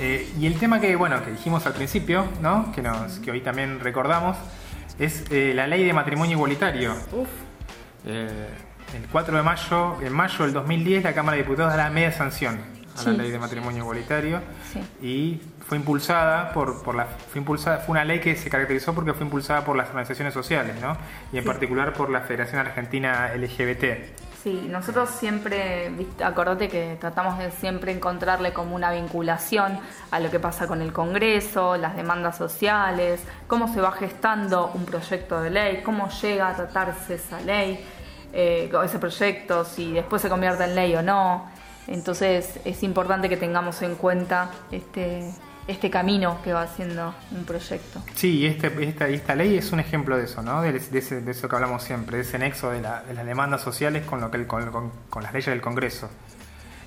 Eh, y el tema que, bueno, que dijimos al principio, ¿no? que, nos, que hoy también recordamos, es eh, la ley de matrimonio igualitario. Uf. Eh, el 4 de mayo, en mayo del 2010, la Cámara de Diputados da la media sanción a la ley de matrimonio igualitario Sí. y fue impulsada por, por la fue impulsada fue una ley que se caracterizó porque fue impulsada por las organizaciones sociales, ¿no? Y en Sí. particular por la Federación Argentina LGBT. Sí, nosotros siempre, acordate que tratamos de siempre encontrarle como una vinculación a lo que pasa con el Congreso, las demandas sociales, cómo se va gestando un proyecto de ley, cómo llega a tratarse esa ley, eh, ese proyecto, si después se convierte en ley o no. Entonces es importante que tengamos en cuenta este, este camino que va haciendo un proyecto. Sí, y este, esta, esta ley es un ejemplo de eso, ¿no? De, de ese- de eso que hablamos siempre, de ese nexo de, la- de las demandas sociales con, lo que el- con, con- con las leyes del Congreso.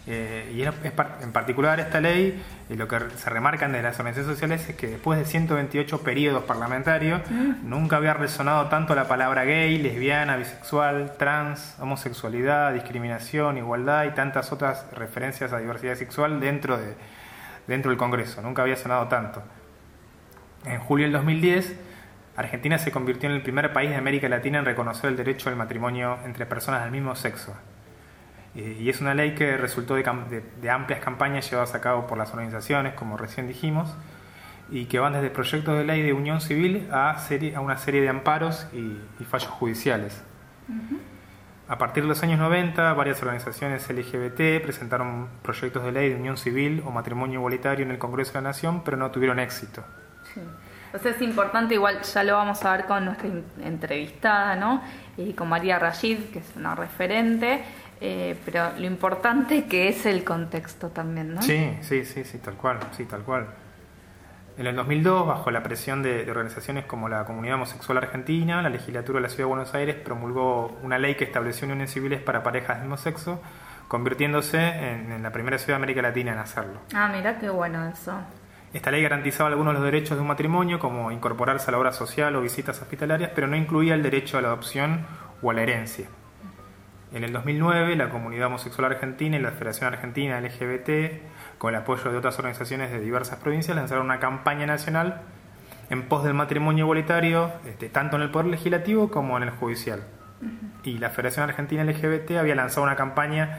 Eh, y es- es en particular esta ley, y lo que se remarcan de las organizaciones sociales es que después de 128 periodos parlamentarios, nunca había resonado tanto la palabra gay, lesbiana, bisexual, trans, homosexualidad, discriminación, igualdad y tantas otras referencias a diversidad sexual dentro, de, dentro del Congreso. Nunca había sonado tanto. En julio del 2010, Argentina se convirtió en el primer país de América Latina en reconocer el derecho al matrimonio entre personas del mismo sexo. Eh, Y es una ley que resultó de, de- de amplias campañas llevadas a cabo por las organizaciones, como recién dijimos, y que van desde proyectos de ley de unión civil a, serie- a una serie de amparos y, y fallos judiciales. A partir de los años 90, varias organizaciones LGBT presentaron proyectos de ley de unión civil o matrimonio igualitario en el Congreso de la Nación, pero no tuvieron éxito. Sí. Entonces es importante, igual ya lo vamos a ver con nuestra entrevistada, ¿no? Y con María Rashid, que es una referente, eh, pero lo importante que es el contexto también, ¿no? Sí, sí, sí, sí, tal cual, sí, tal cual. En el 2002, bajo la presión de, de organizaciones como la Comunidad Homosexual Argentina, la legislatura de la Ciudad de Buenos Aires promulgó una ley que estableció uniones civiles para parejas del mismo sexo, convirtiéndose en, en la primera ciudad de América Latina en hacerlo. Ah, mira qué bueno eso. Esta ley garantizaba algunos de los derechos de un matrimonio, como incorporarse a la obra social o visitas hospitalarias, pero no incluía el derecho a la adopción o a la herencia. En el 2009, la Comunidad Homosexual Argentina y la Federación Argentina LGBT, con el apoyo de otras organizaciones de diversas provincias, lanzaron una campaña nacional en pos del matrimonio igualitario, este, tanto en el Poder Legislativo como en el Judicial. Y la Federación Argentina LGBT había lanzado una campaña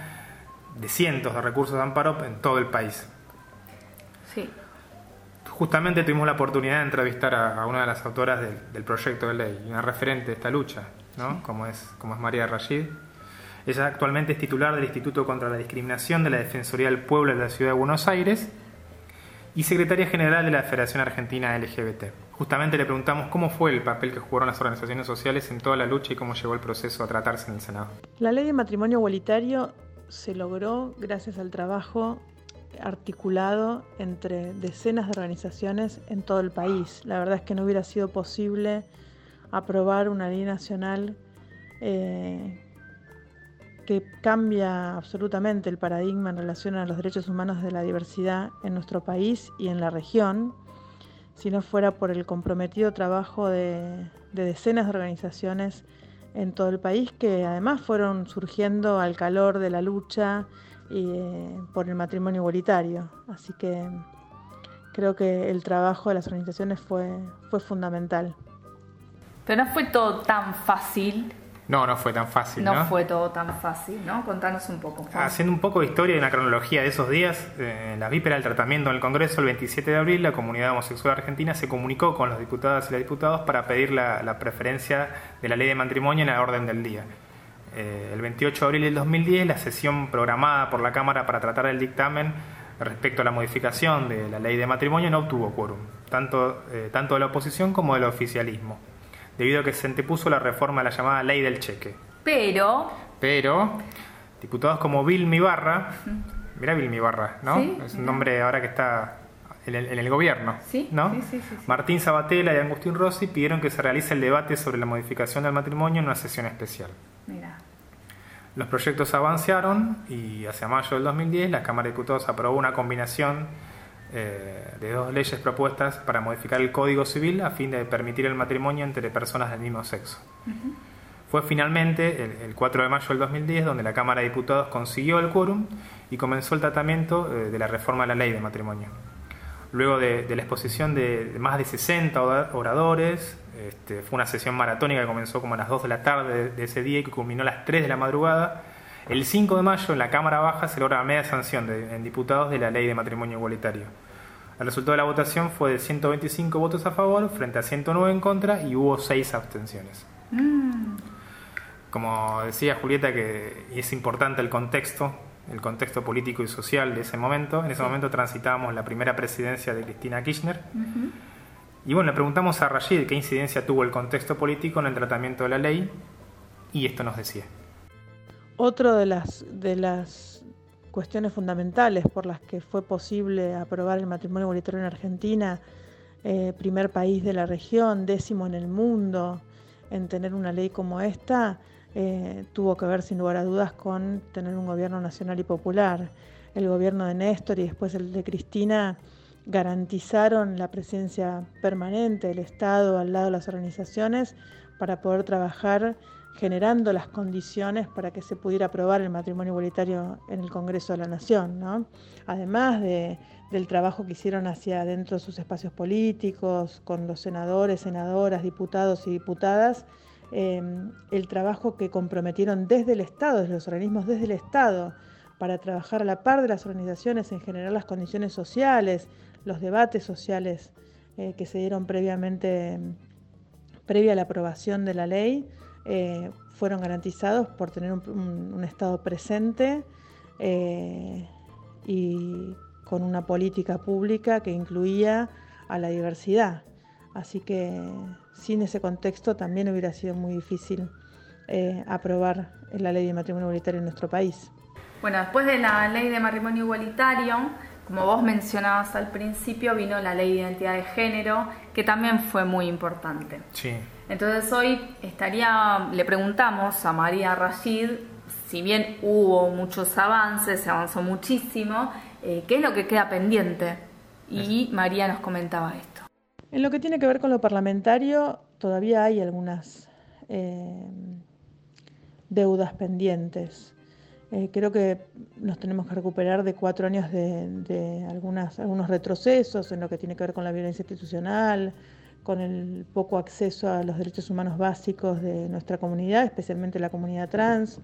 de cientos de recursos de amparo en todo el país. Sí. Justamente tuvimos la oportunidad de entrevistar a, a una de las autoras del, del proyecto de ley, una referente de esta lucha, ¿no? como, es, como es María Rashid. Ella actualmente es titular del Instituto contra la Discriminación de la Defensoría del Pueblo de la Ciudad de Buenos Aires y secretaria general de la Federación Argentina LGBT. Justamente le preguntamos cómo fue el papel que jugaron las organizaciones sociales en toda la lucha y cómo llegó el proceso a tratarse en el Senado. La ley de matrimonio igualitario se logró gracias al trabajo articulado entre decenas de organizaciones en todo el país. La verdad es que no hubiera sido posible aprobar una ley nacional eh, que cambia absolutamente el paradigma en relación a los derechos humanos de la diversidad en nuestro país y en la región, si no fuera por el comprometido trabajo de, de decenas de organizaciones en todo el país que además fueron surgiendo al calor de la lucha eh, por el matrimonio igualitario. Así que creo que el trabajo de las organizaciones fue fundamental. Pero no fue todo tan fácil. No, no fue tan fácil, No, ¿no? fue todo tan fácil, ¿no? Contanos un poco. Juan. Haciendo un poco de historia y una cronología de esos días, eh, en la víspera del tratamiento en el Congreso, el 27 de abril, la comunidad homosexual argentina se comunicó con los diputadas y los diputados para pedir la, la preferencia de la ley de matrimonio en la orden del día. Eh, el 28 de abril del 2010, la sesión programada por la Cámara para tratar el dictamen respecto a la modificación de la ley de matrimonio no obtuvo quórum, tanto, eh, tanto de la oposición como del oficialismo, debido a que se antepuso la reforma de la llamada ley del cheque. Pero, Pero diputados como Vilmi Ibarra, mira Vilmi Ibarra, ¿no? Sí, es un mirá. nombre ahora que está en el, en el gobierno, Sí, ¿no? sí, sí, sí, sí. Martín Sabatella y Agustín Rossi pidieron que se realice el debate sobre la modificación del matrimonio en una sesión especial. mira, Los proyectos avanzaron y hacia mayo del 2010 la Cámara de Diputados aprobó una combinación eh, de dos leyes propuestas para modificar el Código Civil a fin de permitir el matrimonio entre personas del mismo sexo. Fue finalmente el, el 4 de mayo del 2010 donde la Cámara de Diputados consiguió el quórum y comenzó el tratamiento eh, de la reforma de la ley de matrimonio. Luego de, la exposición de, más de 60 oradores, este, fue una sesión maratónica que comenzó como a las 2 de la tarde de, ese día y que culminó a las 3 de la madrugada. El 5 de mayo en la Cámara Baja se logra la media sanción en diputados de la ley de matrimonio igualitario. El resultado de la votación fue de 125 votos a favor frente a 109 en contra y hubo 6 abstenciones. Mm. Como decía Julieta, que es importante el contexto, el contexto político y social de ese momento. En ese momento transitábamos la primera presidencia de Cristina Kirchner. Y bueno, le preguntamos a Rashid qué incidencia tuvo el contexto político en el tratamiento de la ley y esto nos decía. Otro de las, de las cuestiones fundamentales por las que fue posible aprobar el matrimonio igualitario en Argentina, eh, primer país de la región, décimo en el mundo en tener una ley como esta, eh, tuvo que ver sin lugar a dudas con tener un gobierno nacional y popular. El gobierno de Néstor y después el de Cristina garantizaron la presencia permanente del Estado al lado de las organizaciones para poder trabajar generando las condiciones para que se pudiera aprobar el matrimonio igualitario en el Congreso de la Nación. Además del trabajo que hicieron hacia adentro de sus espacios políticos, con los senadores, senadoras, diputados y diputadas, Em, el trabajo que comprometieron desde el Estado, desde los organismos desde el Estado, para trabajar a la par de las organizaciones en generar las condiciones sociales, los debates sociales eh, que se dieron previamente, previa a la aprobación de la ley, eh, fueron garantizados por tener un, Estado presente eh, y con una política pública que incluía a la diversidad. Así que sin ese contexto también hubiera sido muy difícil eh, aprobar la ley de matrimonio igualitario en nuestro país. Bueno, después de la ley de matrimonio igualitario, como vos mencionabas al principio, vino la ley de identidad de género, que también fue muy importante. Sí. Entonces hoy estaría, le preguntamos a María Rashid, si bien hubo muchos avances, se avanzó muchísimo, eh, ¿qué es lo que queda pendiente? Y María nos comentaba esto. En lo que tiene que ver con lo parlamentario, todavía hay algunas eh, deudas pendientes. Eh, creo que nos tenemos que recuperar de cuatro años de, algunas, algunos retrocesos en lo que tiene que ver con la violencia institucional, con el poco acceso a los derechos humanos básicos de nuestra comunidad, especialmente la comunidad trans.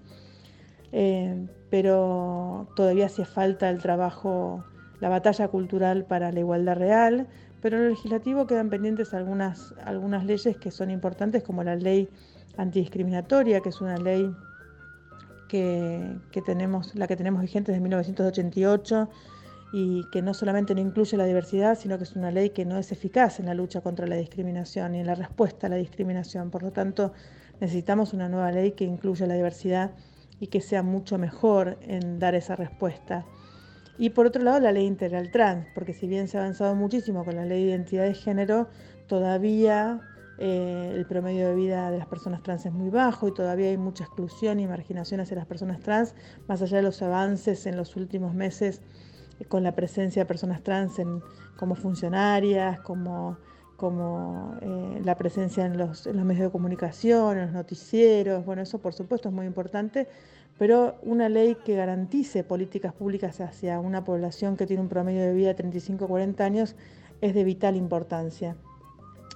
Eh, pero todavía hace falta el trabajo, la batalla cultural para la igualdad real pero en el legislativo quedan pendientes algunas, algunas leyes que son importantes, como la ley antidiscriminatoria, que es una ley que, tenemos, la que tenemos vigente desde 1988 y que no solamente no incluye la diversidad, sino que es una ley que no es eficaz en la lucha contra la discriminación y en la respuesta a la discriminación. Por lo tanto, necesitamos una nueva ley que incluya la diversidad y que sea mucho mejor en dar esa respuesta. Y por otro lado, la ley integral trans, porque si bien se ha avanzado muchísimo con la ley de identidad de género, todavía eh, el promedio de vida de las personas trans es muy bajo y todavía hay mucha exclusión y marginación hacia las personas trans, más allá de los avances en los últimos meses eh, con la presencia de personas trans en, como funcionarias, como, eh, la presencia en los, en los medios de comunicación, en los noticieros. Bueno, eso por supuesto es muy importante, pero una ley que garantice políticas públicas hacia una población que tiene un promedio de vida de 35 40 años es de vital importancia.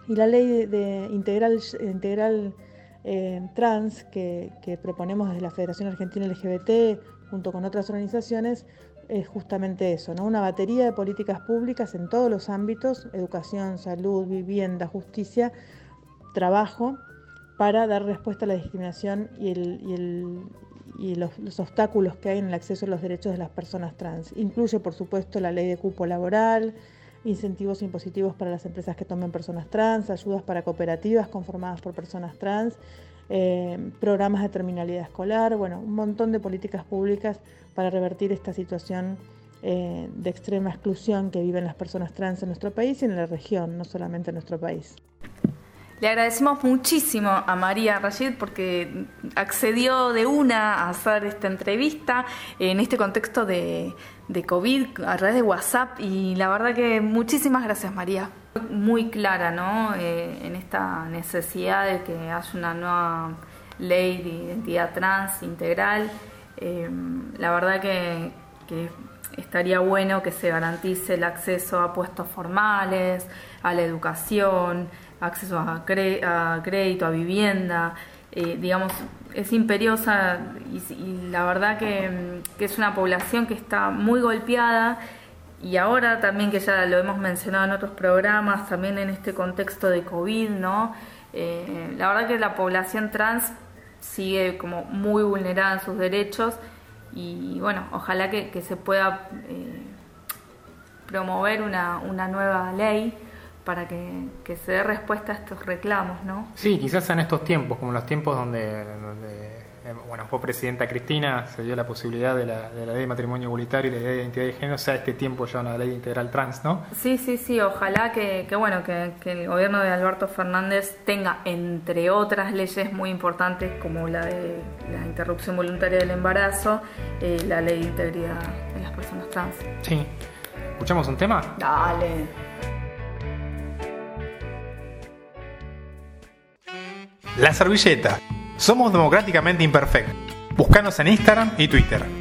Y la ley de, integral, integral eh, trans que, proponemos desde la Federación Argentina LGBT junto con otras organizaciones es justamente eso, ¿no? una batería de políticas públicas en todos los ámbitos, educación, salud, vivienda, justicia, trabajo, para dar respuesta a la discriminación y el, y los, obstáculos que hay en el acceso a los derechos de las personas trans. Incluye, por supuesto, la ley de cupo laboral, incentivos impositivos para las empresas que tomen personas trans, ayudas para cooperativas conformadas por personas trans, eh, programas de terminalidad escolar, bueno, un montón de políticas públicas para revertir esta situación eh, de extrema exclusión que viven las personas trans en nuestro país y en la región, no solamente en nuestro país. Le agradecemos muchísimo a María Rashid porque accedió de una a hacer esta entrevista en este contexto de, COVID a través de WhatsApp y la verdad que muchísimas gracias María. Muy clara ¿no? Eh, en esta necesidad de que haya una nueva ley de identidad trans integral. Eh, la verdad que, estaría bueno que se garantice el acceso a puestos formales, a la educación, acceso a, crédito, a vivienda. Eh, digamos, es imperiosa y, la verdad que, es una población que está muy golpeada y ahora también que ya lo hemos mencionado en otros programas, también en este contexto de COVID, ¿no? Eh, la verdad que la población trans sigue como muy vulnerada en sus derechos y bueno, ojalá que, se pueda eh, promover una, una nueva ley para que, se dé respuesta a estos reclamos, ¿no? Sí, quizás en estos tiempos, como los tiempos donde, eh, bueno, fue presidenta Cristina, se dio la posibilidad de la, de la ley de matrimonio igualitario y de la ley de identidad de género, sea este tiempo ya una ley integral trans, ¿no? Sí, sí, sí, ojalá que, bueno, que, el gobierno de Alberto Fernández tenga, entre otras leyes muy importantes, como la de la interrupción voluntaria del embarazo, eh, la ley de integridad de las personas trans. Sí. ¿Escuchamos un tema? Dale. La servilleta. Somos democráticamente imperfectos. Búscanos en Instagram y Twitter.